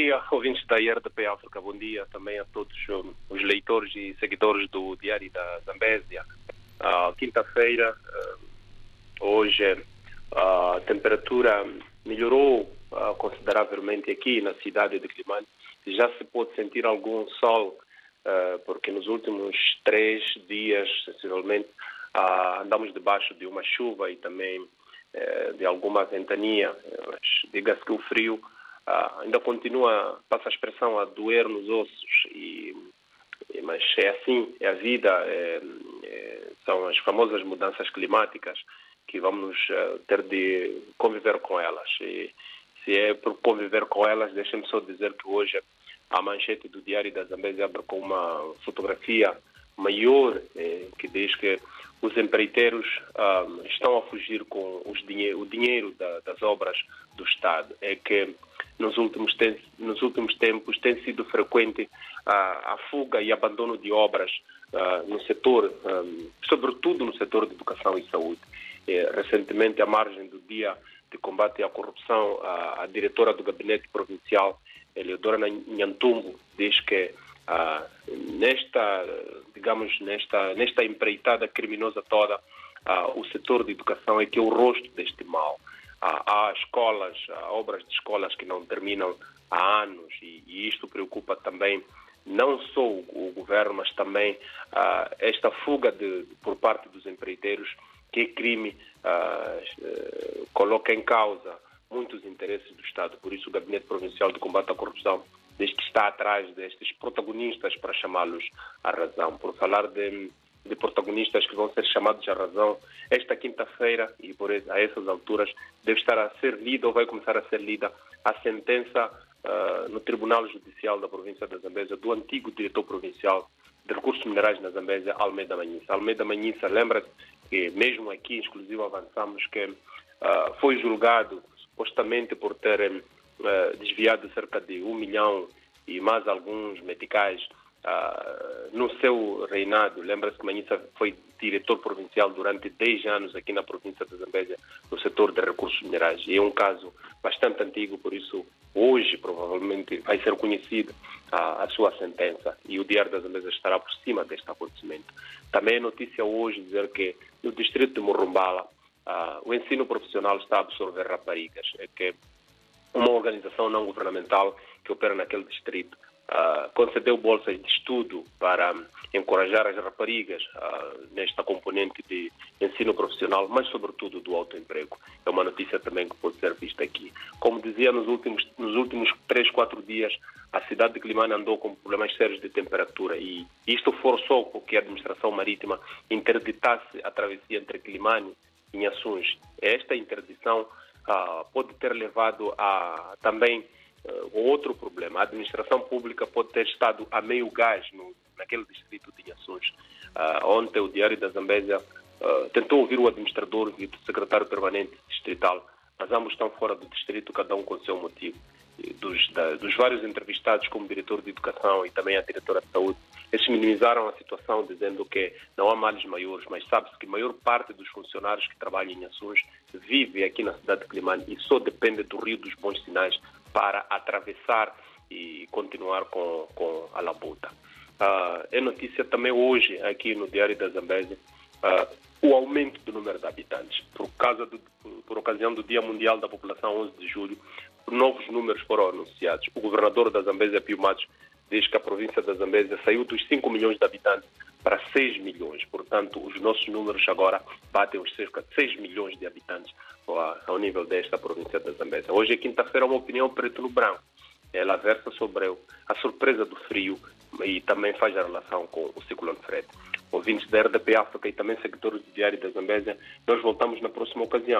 dia, ouvintes da IRDP África. Bom dia também a todos os leitores e seguidores do Diário da Zambésia. Quinta-feira, hoje, a temperatura melhorou uh, consideravelmente aqui na cidade de Climane. Já se pode sentir algum sol, porque nos últimos três dias, sensivelmente, andamos debaixo de uma chuva e também eh, de alguma ventania. Mas diga-se que o frio ah, ainda continua, passa a expressão, a doer nos ossos. E, e mas é assim, é a vida, é, é, são as famosas mudanças climáticas que vamos uh, ter de conviver com elas. E se é por conviver com elas, deixem-me só dizer que hoje a manchete do Diário da Zambésia abre com uma fotografia maior eh, que diz que os empreiteiros ah, estão a fugir com dinheiro, o dinheiro da, das obras do Estado. É que nos últimos, tem, nos últimos tempos tem sido frequente a, a fuga e abandono de obras uh, no setor, um, sobretudo no setor de educação e saúde. É, recentemente, à margem do Dia de Combate à Corrupção, a, a diretora do Gabinete Provincial, Eleodora Nhantumbo, diz que uh, nesta, digamos, nesta, nesta empreitada criminosa toda, o setor de educação é que é o rosto deste mal há, escolas, há obras de escolas que não terminam há anos e, e isto preocupa também não só o, governo, mas também uh, esta fuga de, por parte dos empreiteiros, que crime, uh, coloca em causa muitos interesses do Estado. Por isso, o Gabinete Provincial de Combate à Corrupção diz que está atrás destes protagonistas para chamá-los à razão. Por falar de de protagonistas que vão ser chamados à razão esta quinta-feira e por a essas alturas deve estar a ser lida ou vai começar a ser lida a sentença uh, no Tribunal Judicial da província da Zambésia do antigo diretor provincial de recursos minerais na Zambésia, Almeida Manhissa. Almeida Manhissa, lembra-se que mesmo aqui, exclusivo, avançamos que uh, foi julgado supostamente por ter uh, desviado cerca de um milhão e mais alguns meticais Uh, no seu reinado, lembra-se que Manhissa foi diretor provincial durante 10 anos aqui na província de Zambésia, no setor de recursos minerais. E é um caso bastante antigo, por isso hoje provavelmente vai ser conhecida a, sua sentença e o Diário da Zambésia estará por cima deste acontecimento. Também é notícia hoje dizer que no distrito de Morumbala uh, o ensino profissional está a absorver raparigas. É que uma organização não governamental que opera naquele distrito concedeu bolsas de estudo para encorajar as raparigas uh, nesta componente de ensino profissional, mas sobretudo do autoemprego. É uma notícia também que pode ser vista aqui. Como dizia, nos últimos, nos últimos três, quatro dias, a cidade de Climane andou com problemas sérios de temperatura e isto forçou que a administração marítima interditasse a travessia entre Climane e Inhaçuns. Esta interdição uh, pode ter levado a também uh, outro problema. A administração pública pode ter estado a meio gás no, naquele distrito de Ações. Uh, ontem o Diário da Zambésia uh, tentou ouvir o administrador e o secretário permanente distrital, mas ambos estão fora do distrito, cada um com o seu motivo. Dos, da, dos vários entrevistados como diretor de educação e também a diretora de saúde, eles minimizaram a situação dizendo que não há males maiores, mas sabe-se que a maior parte dos funcionários que trabalham em ações vive aqui na cidade de Climane e só depende do Rio dos Bons Sinais para atravessar e continuar com, com a labuta. Uh, é notícia também hoje, aqui no Diário da Zambésia, uh, o aumento do número de habitantes. Por, causa do, por ocasião do Dia Mundial da População, 11 de julho, novos números foram anunciados. O governador da Zambésia, Pio Matos, diz que a província da Zambésia saiu dos 5 milhões de habitantes para 6 milhões. Portanto, os nossos números agora batem os cerca de 6 milhões de habitantes ao nível desta província da Zambésia. Hoje é quinta-feira, uma opinião preto no branco. Ela versa sobre a surpresa do frio e também faz a relação com o ciclone Fred. Ouvintes da RDP África e também seguidores do Diário da Zambésia, nós voltamos na próxima ocasião.